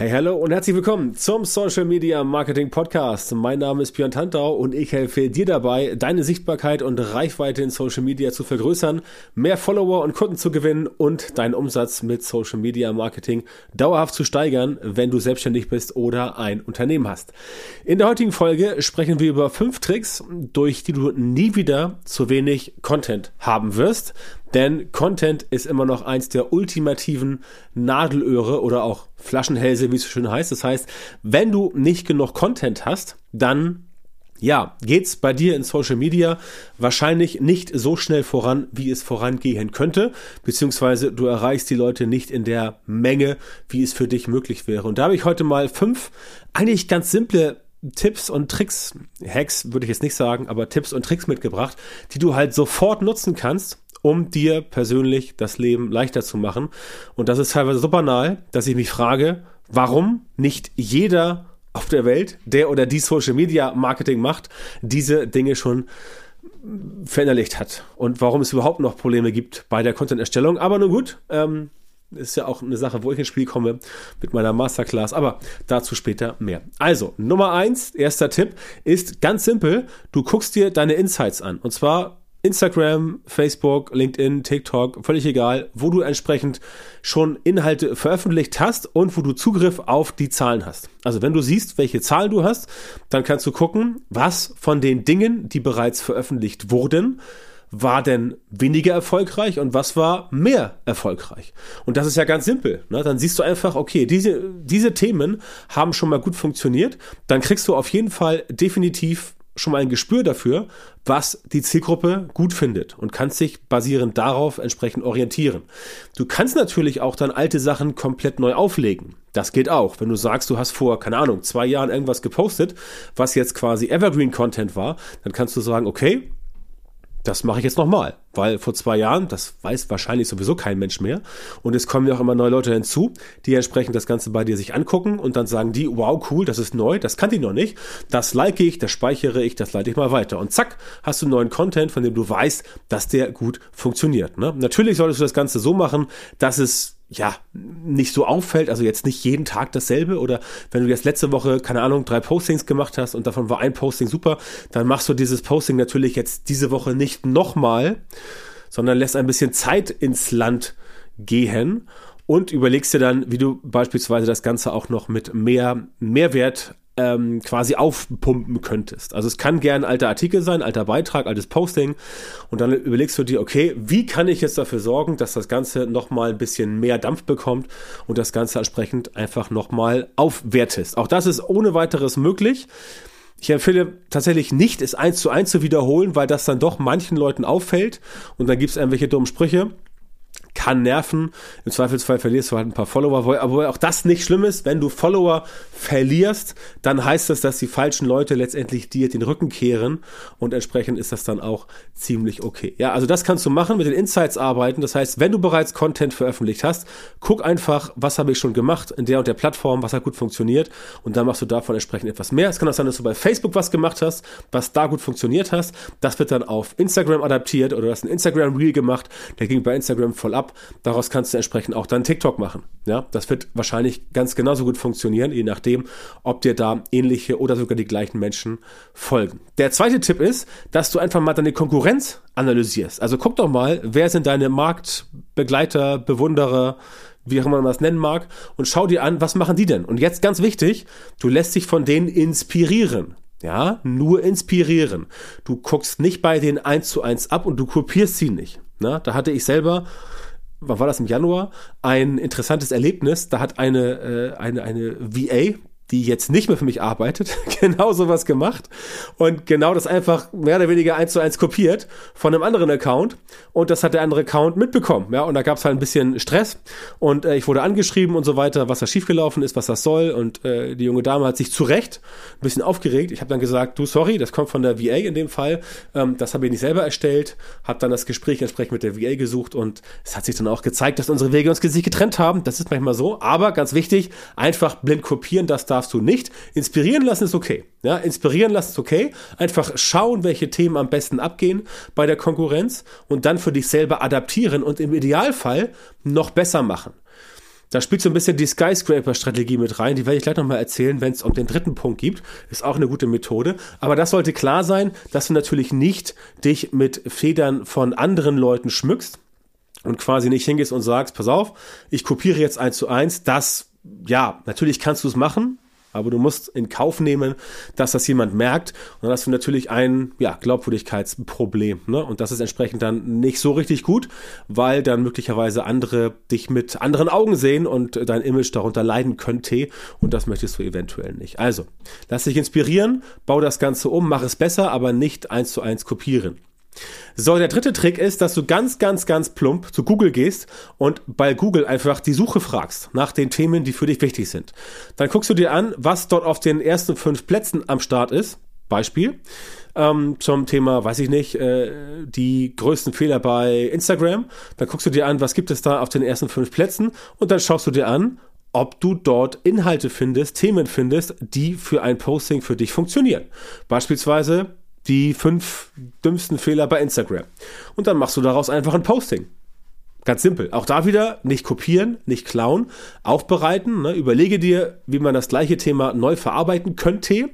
Hey, hallo und herzlich willkommen zum Social Media Marketing Podcast. Mein Name ist Björn Tantau und ich helfe dir dabei, deine Sichtbarkeit und Reichweite in Social Media zu vergrößern, mehr Follower und Kunden zu gewinnen und deinen Umsatz mit Social Media Marketing dauerhaft zu steigern, wenn du selbstständig bist oder ein Unternehmen hast. In der heutigen Folge sprechen wir über fünf Tricks, durch die du nie wieder zu wenig Content haben wirst. Denn Content ist immer noch eins der ultimativen Nadelöhre oder auch Flaschenhälse, wie es so schön heißt. Das heißt, wenn du nicht genug Content hast, dann ja, geht's bei dir in Social Media wahrscheinlich nicht so schnell voran, wie es vorangehen könnte, beziehungsweise du erreichst die Leute nicht in der Menge, wie es für dich möglich wäre. Und da habe ich heute mal fünf eigentlich ganz simple Tipps und Tricks, Hacks würde ich jetzt nicht sagen, aber Tipps und Tricks mitgebracht, die du halt sofort nutzen kannst, um dir persönlich das Leben leichter zu machen. Und das ist teilweise so banal, dass ich mich frage, warum nicht jeder auf der Welt, der oder die Social Media Marketing macht, diese Dinge schon verinnerlicht hat und warum es überhaupt noch Probleme gibt bei der Content-Erstellung. Aber nun gut, ähm, ist ja auch eine Sache, wo ich ins Spiel komme mit meiner Masterclass, aber dazu später mehr. Also, Nummer eins, erster Tipp ist ganz simpel, du guckst dir deine Insights an. Und zwar Instagram, Facebook, LinkedIn, TikTok, völlig egal, wo du entsprechend schon Inhalte veröffentlicht hast und wo du Zugriff auf die Zahlen hast. Also wenn du siehst, welche Zahlen du hast, dann kannst du gucken, was von den Dingen, die bereits veröffentlicht wurden, war denn weniger erfolgreich und was war mehr erfolgreich? Und das ist ja ganz simpel. Ne? Dann siehst du einfach, okay, diese, diese Themen haben schon mal gut funktioniert. Dann kriegst du auf jeden Fall definitiv schon mal ein Gespür dafür, was die Zielgruppe gut findet und kannst sich basierend darauf entsprechend orientieren. Du kannst natürlich auch dann alte Sachen komplett neu auflegen. Das geht auch. Wenn du sagst, du hast vor, keine Ahnung, zwei Jahren irgendwas gepostet, was jetzt quasi Evergreen Content war, dann kannst du sagen, okay, das mache ich jetzt nochmal, weil vor zwei Jahren, das weiß wahrscheinlich sowieso kein Mensch mehr, und es kommen ja auch immer neue Leute hinzu, die entsprechend das Ganze bei dir sich angucken und dann sagen die, wow, cool, das ist neu, das kannte ich noch nicht, das like ich, das speichere ich, das leite ich mal weiter. Und zack, hast du neuen Content, von dem du weißt, dass der gut funktioniert. Ne? Natürlich solltest du das Ganze so machen, dass es ja, nicht so auffällt, also jetzt nicht jeden Tag dasselbe oder wenn du jetzt letzte Woche, keine Ahnung, drei Postings gemacht hast und davon war ein Posting super, dann machst du dieses Posting natürlich jetzt diese Woche nicht nochmal, sondern lässt ein bisschen Zeit ins Land gehen und überlegst dir dann, wie du beispielsweise das Ganze auch noch mit mehr Mehrwert ähm, quasi aufpumpen könntest. Also es kann gern alter Artikel sein, alter Beitrag, altes Posting und dann überlegst du dir, okay, wie kann ich jetzt dafür sorgen, dass das Ganze nochmal ein bisschen mehr Dampf bekommt und das Ganze entsprechend einfach nochmal aufwertest. Auch das ist ohne weiteres möglich. Ich empfehle tatsächlich nicht, es eins zu eins zu wiederholen, weil das dann doch manchen Leuten auffällt und dann gibt es irgendwelche dummen Sprüche kann nerven. Im Zweifelsfall verlierst du halt ein paar Follower. Aber auch das nicht schlimm ist, wenn du Follower verlierst, dann heißt das, dass die falschen Leute letztendlich dir den Rücken kehren und entsprechend ist das dann auch ziemlich okay. Ja, also das kannst du machen, mit den Insights arbeiten. Das heißt, wenn du bereits Content veröffentlicht hast, guck einfach, was habe ich schon gemacht in der und der Plattform, was hat gut funktioniert und dann machst du davon entsprechend etwas mehr. Es kann auch sein, dass du bei Facebook was gemacht hast, was da gut funktioniert hast. Das wird dann auf Instagram adaptiert oder du hast ein Instagram Reel gemacht, der ging bei Instagram voll ab ab. Daraus kannst du entsprechend auch dann TikTok machen. Ja, das wird wahrscheinlich ganz genauso gut funktionieren, je nachdem, ob dir da ähnliche oder sogar die gleichen Menschen folgen. Der zweite Tipp ist, dass du einfach mal deine Konkurrenz analysierst. Also guck doch mal, wer sind deine Marktbegleiter, Bewunderer, wie auch immer man das nennen mag, und schau dir an, was machen die denn? Und jetzt ganz wichtig, du lässt dich von denen inspirieren. Ja, nur inspirieren. Du guckst nicht bei denen eins zu eins ab und du kopierst sie nicht. Na, da hatte ich selber war das im Januar, ein interessantes Erlebnis. Da hat eine, äh, eine, eine VA, die jetzt nicht mehr für mich arbeitet, genau sowas gemacht und genau das einfach mehr oder weniger eins zu eins kopiert von einem anderen Account und das hat der andere Account mitbekommen, ja, und da gab es halt ein bisschen Stress und äh, ich wurde angeschrieben und so weiter, was da schiefgelaufen ist, was das soll und äh, die junge Dame hat sich zu Recht ein bisschen aufgeregt. Ich habe dann gesagt, du, sorry, das kommt von der VA in dem Fall, ähm, das habe ich nicht selber erstellt, habe dann das Gespräch entsprechend mit der VA gesucht und es hat sich dann auch gezeigt, dass unsere Wege uns sich getrennt haben, das ist manchmal so, aber ganz wichtig, einfach blind kopieren, das da darfst du nicht. Inspirieren lassen ist okay. Ja, inspirieren lassen ist okay. Einfach schauen, welche Themen am besten abgehen bei der Konkurrenz und dann für dich selber adaptieren und im Idealfall noch besser machen. Da spielt so ein bisschen die Skyscraper-Strategie mit rein. Die werde ich gleich nochmal erzählen, wenn es um den dritten Punkt gibt. Ist auch eine gute Methode. Aber das sollte klar sein, dass du natürlich nicht dich mit Federn von anderen Leuten schmückst und quasi nicht hingehst und sagst, pass auf, ich kopiere jetzt eins zu eins. Das, ja, natürlich kannst du es machen. Aber du musst in Kauf nehmen, dass das jemand merkt. Und dann hast du natürlich ein ja, Glaubwürdigkeitsproblem. Ne? Und das ist entsprechend dann nicht so richtig gut, weil dann möglicherweise andere dich mit anderen Augen sehen und dein Image darunter leiden könnte. Und das möchtest du eventuell nicht. Also, lass dich inspirieren, bau das Ganze um, mach es besser, aber nicht eins zu eins kopieren. So, der dritte Trick ist, dass du ganz, ganz, ganz plump zu Google gehst und bei Google einfach die Suche fragst nach den Themen, die für dich wichtig sind. Dann guckst du dir an, was dort auf den ersten fünf Plätzen am Start ist. Beispiel ähm, zum Thema, weiß ich nicht, äh, die größten Fehler bei Instagram. Dann guckst du dir an, was gibt es da auf den ersten fünf Plätzen und dann schaust du dir an, ob du dort Inhalte findest, Themen findest, die für ein Posting für dich funktionieren. Beispielsweise die fünf dümmsten Fehler bei Instagram. Und dann machst du daraus einfach ein Posting. Ganz simpel. Auch da wieder nicht kopieren, nicht klauen, aufbereiten. Ne? Überlege dir, wie man das gleiche Thema neu verarbeiten könnte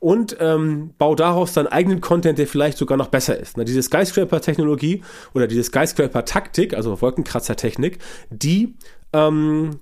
und ähm, bau daraus deinen eigenen Content, der vielleicht sogar noch besser ist. Ne? Diese Skyscraper-Technologie oder diese Skyscraper-Taktik, also Wolkenkratzer-Technik, die ähm,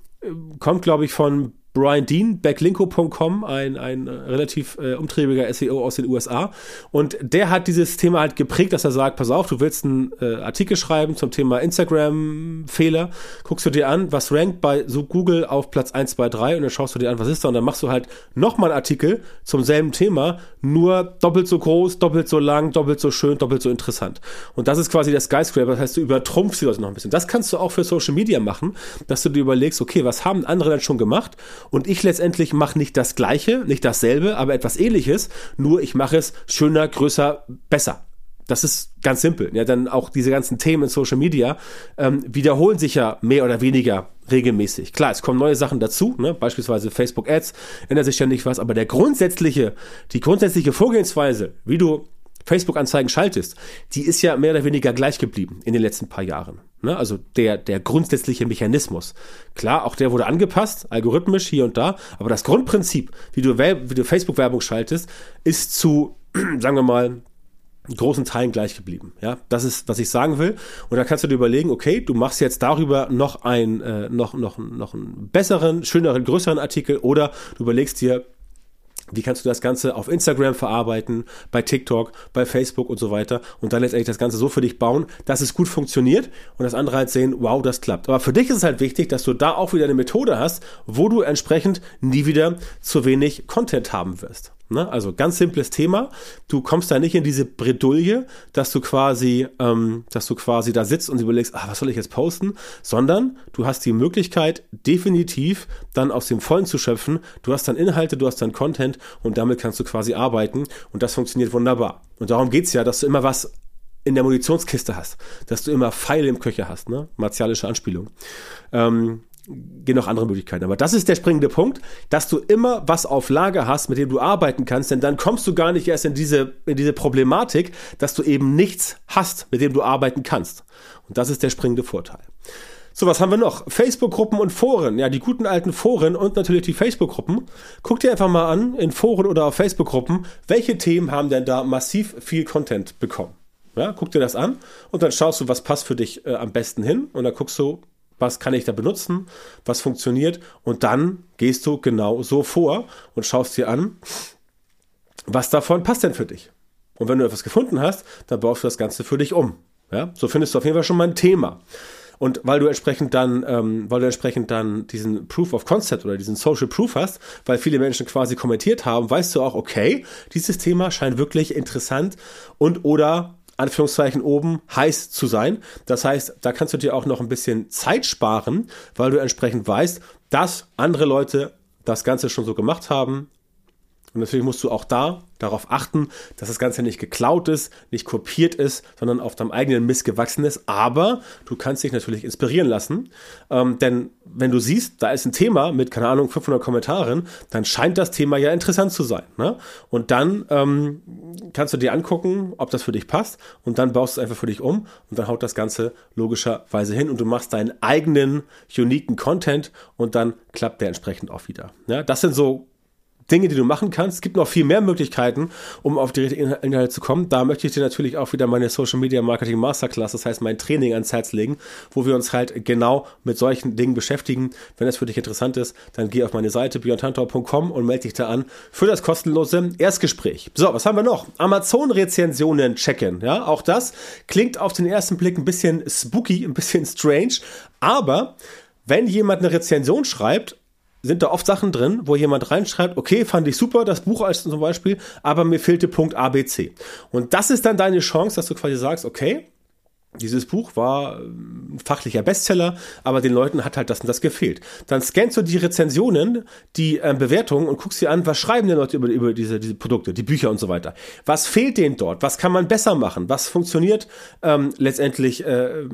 kommt, glaube ich, von Brian Dean, backlinko.com, ein, ein relativ äh, umtriebiger SEO aus den USA. Und der hat dieses Thema halt geprägt, dass er sagt, pass auf, du willst einen äh, Artikel schreiben zum Thema Instagram-Fehler, guckst du dir an, was rankt bei so Google auf Platz 1, 2, 3 und dann schaust du dir an, was ist da und dann machst du halt nochmal einen Artikel zum selben Thema, nur doppelt so groß, doppelt so lang, doppelt so schön, doppelt so interessant. Und das ist quasi der Skyscraper, das heißt, du übertrumpfst die Leute noch ein bisschen. Das kannst du auch für Social Media machen, dass du dir überlegst, okay, was haben andere denn schon gemacht und ich letztendlich mache nicht das Gleiche, nicht dasselbe, aber etwas ähnliches, nur ich mache es schöner, größer, besser. Das ist ganz simpel. Ja, dann auch diese ganzen Themen in Social Media ähm, wiederholen sich ja mehr oder weniger regelmäßig. Klar, es kommen neue Sachen dazu, ne? beispielsweise Facebook Ads, ändert sich nicht was, aber der grundsätzliche, die grundsätzliche Vorgehensweise, wie du Facebook-Anzeigen schaltest, die ist ja mehr oder weniger gleich geblieben in den letzten paar Jahren. Ne? Also der, der grundsätzliche Mechanismus. Klar, auch der wurde angepasst, algorithmisch hier und da, aber das Grundprinzip, wie du, wie du Facebook-Werbung schaltest, ist zu, sagen wir mal, großen Teilen gleich geblieben. Ja, das ist, was ich sagen will. Und da kannst du dir überlegen, okay, du machst jetzt darüber noch ein, äh, noch, noch, noch einen besseren, schöneren, größeren Artikel oder du überlegst dir, wie kannst du das Ganze auf Instagram verarbeiten, bei TikTok, bei Facebook und so weiter und dann letztendlich das Ganze so für dich bauen, dass es gut funktioniert und das andere halt sehen, wow, das klappt. Aber für dich ist es halt wichtig, dass du da auch wieder eine Methode hast, wo du entsprechend nie wieder zu wenig Content haben wirst. Ne? Also ganz simples Thema. Du kommst da nicht in diese Bredouille, dass du quasi, ähm, dass du quasi da sitzt und überlegst, ah, was soll ich jetzt posten, sondern du hast die Möglichkeit, definitiv dann aus dem Vollen zu schöpfen. Du hast dann Inhalte, du hast dann Content und damit kannst du quasi arbeiten und das funktioniert wunderbar. Und darum geht's ja, dass du immer was in der Munitionskiste hast, dass du immer Pfeile im Köcher hast, ne? Martialische Anspielung. Ähm, gehen noch andere Möglichkeiten. Aber das ist der springende Punkt, dass du immer was auf Lager hast, mit dem du arbeiten kannst, denn dann kommst du gar nicht erst in diese, in diese Problematik, dass du eben nichts hast, mit dem du arbeiten kannst. Und das ist der springende Vorteil. So, was haben wir noch? Facebook-Gruppen und Foren. Ja, die guten alten Foren und natürlich die Facebook-Gruppen. Guck dir einfach mal an, in Foren oder auf Facebook-Gruppen, welche Themen haben denn da massiv viel Content bekommen. Ja, guck dir das an und dann schaust du, was passt für dich äh, am besten hin und dann guckst du, was kann ich da benutzen, was funktioniert und dann gehst du genau so vor und schaust dir an, was davon passt denn für dich. Und wenn du etwas gefunden hast, dann baust du das Ganze für dich um. Ja, so findest du auf jeden Fall schon mal ein Thema. Und weil du entsprechend dann, ähm, weil du entsprechend dann diesen Proof of Concept oder diesen Social Proof hast, weil viele Menschen quasi kommentiert haben, weißt du auch, okay, dieses Thema scheint wirklich interessant und oder Anführungszeichen oben heiß zu sein. Das heißt, da kannst du dir auch noch ein bisschen Zeit sparen, weil du entsprechend weißt, dass andere Leute das Ganze schon so gemacht haben, Und natürlich musst du auch da darauf achten, dass das Ganze nicht geklaut ist, nicht kopiert ist, sondern auf deinem eigenen Mist gewachsen ist. Aber du kannst dich natürlich inspirieren lassen. Ähm, denn wenn du siehst, da ist ein Thema mit, keine Ahnung, 500 Kommentaren, dann scheint das Thema ja interessant zu sein. Ne? Und dann ähm, kannst du dir angucken, ob das für dich passt. Und dann baust du es einfach für dich um. Und dann haut das Ganze logischerweise hin. Und du machst deinen eigenen, uniken Content. Und dann klappt der entsprechend auch wieder. Ja? Das sind so Dinge, die du machen kannst. Es gibt noch viel mehr Möglichkeiten, um auf die richtigen Inhalte zu kommen. Da möchte ich dir natürlich auch wieder meine Social Media Marketing Masterclass, das heißt mein Training ans Herz legen, wo wir uns halt genau mit solchen Dingen beschäftigen. Wenn das für dich interessant ist, dann geh auf meine Seite björntantor.com und melde dich da an für das kostenlose Erstgespräch. So, was haben wir noch? Amazon-Rezensionen checken. Ja, auch das klingt auf den ersten Blick ein bisschen spooky, ein bisschen strange, aber wenn jemand eine Rezension schreibt sind da oft Sachen drin, wo jemand reinschreibt, okay, fand ich super, das Buch als zum Beispiel, aber mir fehlte Punkt ABC. Und das ist dann deine Chance, dass du quasi sagst, okay, dieses Buch war ein fachlicher Bestseller, aber den Leuten hat halt das und das gefehlt. Dann scannst du die Rezensionen, die äh, Bewertungen und guckst dir an, was schreiben die Leute über, über diese, diese Produkte, die Bücher und so weiter. Was fehlt denen dort? Was kann man besser machen? Was funktioniert ähm, letztendlich äh,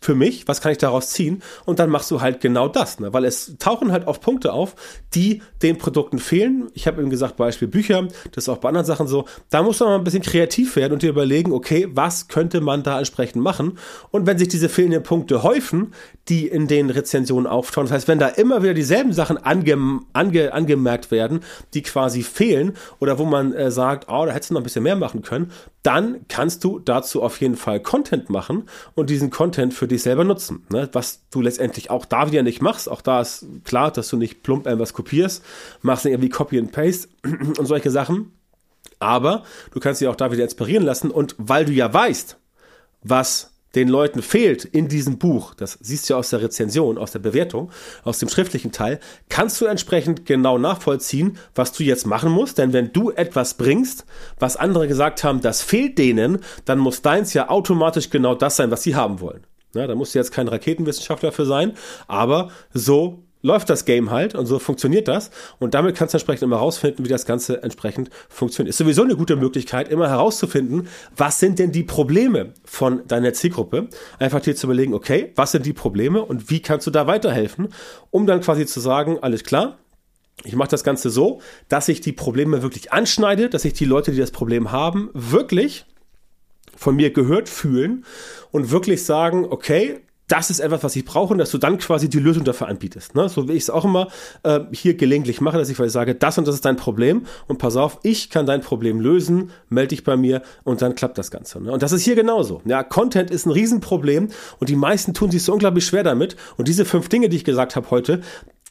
für mich? Was kann ich daraus ziehen? Und dann machst du halt genau das, ne? weil es tauchen halt oft Punkte auf, die den Produkten fehlen. Ich habe eben gesagt, Beispiel Bücher, das ist auch bei anderen Sachen so. Da musst du mal ein bisschen kreativ werden und dir überlegen, okay, was könnte man da entsprechend machen? Machen. Und wenn sich diese fehlenden Punkte häufen, die in den Rezensionen auftauchen, das heißt, wenn da immer wieder dieselben Sachen ange, ange, angemerkt werden, die quasi fehlen oder wo man äh, sagt, oh, da hättest du noch ein bisschen mehr machen können, dann kannst du dazu auf jeden Fall Content machen und diesen Content für dich selber nutzen. Ne? Was du letztendlich auch da wieder nicht machst. Auch da ist klar, dass du nicht plump irgendwas kopierst, machst irgendwie Copy and Paste und solche Sachen. Aber du kannst dich auch da wieder inspirieren lassen und weil du ja weißt, was den Leuten fehlt in diesem Buch, das siehst du ja aus der Rezension, aus der Bewertung, aus dem schriftlichen Teil, kannst du entsprechend genau nachvollziehen, was du jetzt machen musst. Denn wenn du etwas bringst, was andere gesagt haben, das fehlt denen, dann muss deins ja automatisch genau das sein, was sie haben wollen. Ja, da musst du jetzt kein Raketenwissenschaftler für sein, aber so läuft das Game halt und so funktioniert das. Und damit kannst du entsprechend immer herausfinden, wie das Ganze entsprechend funktioniert. Ist sowieso eine gute Möglichkeit, immer herauszufinden, was sind denn die Probleme von deiner Zielgruppe. Einfach dir zu überlegen, okay, was sind die Probleme und wie kannst du da weiterhelfen, um dann quasi zu sagen, alles klar, ich mache das Ganze so, dass ich die Probleme wirklich anschneide, dass ich die Leute, die das Problem haben, wirklich von mir gehört fühlen und wirklich sagen, okay, das ist etwas, was ich brauche und dass du dann quasi die Lösung dafür anbietest. Ne? So wie ich es auch immer äh, hier gelegentlich mache, dass ich quasi sage, das und das ist dein Problem und pass auf, ich kann dein Problem lösen, melde dich bei mir und dann klappt das Ganze. Ne? Und das ist hier genauso. Ja, Content ist ein Riesenproblem und die meisten tun sich so unglaublich schwer damit. Und diese fünf Dinge, die ich gesagt habe heute,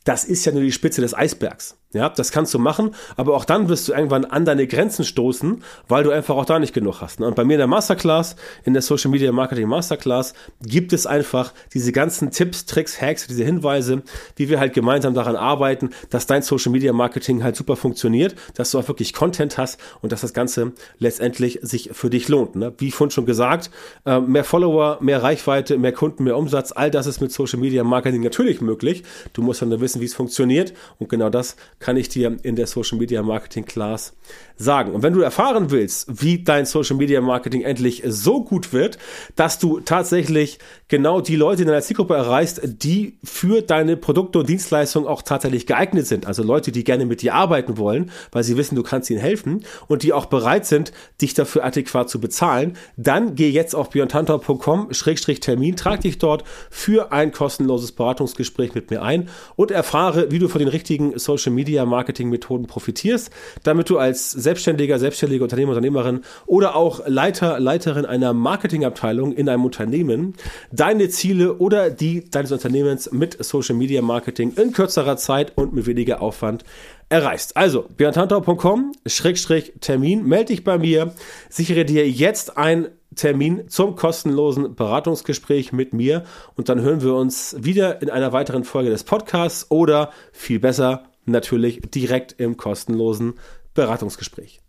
das ist ja nur die Spitze des Eisbergs. Ja, das kannst du machen, aber auch dann wirst du irgendwann an deine Grenzen stoßen, weil du einfach auch da nicht genug hast. Ne? Und bei mir in der Masterclass, in der Social Media Marketing Masterclass, gibt es einfach diese ganzen Tipps, Tricks, Hacks, diese Hinweise, wie wir halt gemeinsam daran arbeiten, dass dein Social Media Marketing halt super funktioniert, dass du auch wirklich Content hast und dass das Ganze letztendlich sich für dich lohnt. Ne? Wie vorhin schon gesagt, äh, mehr Follower, mehr Reichweite, mehr Kunden, mehr Umsatz, all das ist mit Social Media Marketing natürlich möglich. Du musst dann wissen, wie es funktioniert und genau das kann ich dir in der Social Media Marketing Class sagen. Und wenn du erfahren willst, wie dein Social Media Marketing endlich so gut wird, dass du tatsächlich genau die Leute in deiner Zielgruppe erreichst, die für deine Produkte und Dienstleistungen auch tatsächlich geeignet sind. Also Leute, die gerne mit dir arbeiten wollen, weil sie wissen, du kannst ihnen helfen und die auch bereit sind, dich dafür adäquat zu bezahlen, dann geh jetzt auf björntantor.com-termin, trag dich dort für ein kostenloses Beratungsgespräch mit mir ein und erfahre, wie du von den richtigen Social Media Marketing Methoden profitierst, damit du als Selbstständiger, selbstständige Unternehmer, Unternehmerin oder auch Leiter, Leiterin einer Marketingabteilung in einem Unternehmen deine Ziele oder die deines Unternehmens mit Social Media Marketing in kürzerer Zeit und mit weniger Aufwand erreichst. Also, björntantau.com, Schrägstrich Termin, melde dich bei mir, sichere dir jetzt ein Termin zum kostenlosen Beratungsgespräch mit mir und dann hören wir uns wieder in einer weiteren Folge des Podcasts oder viel besser natürlich direkt im kostenlosen Beratungsgespräch.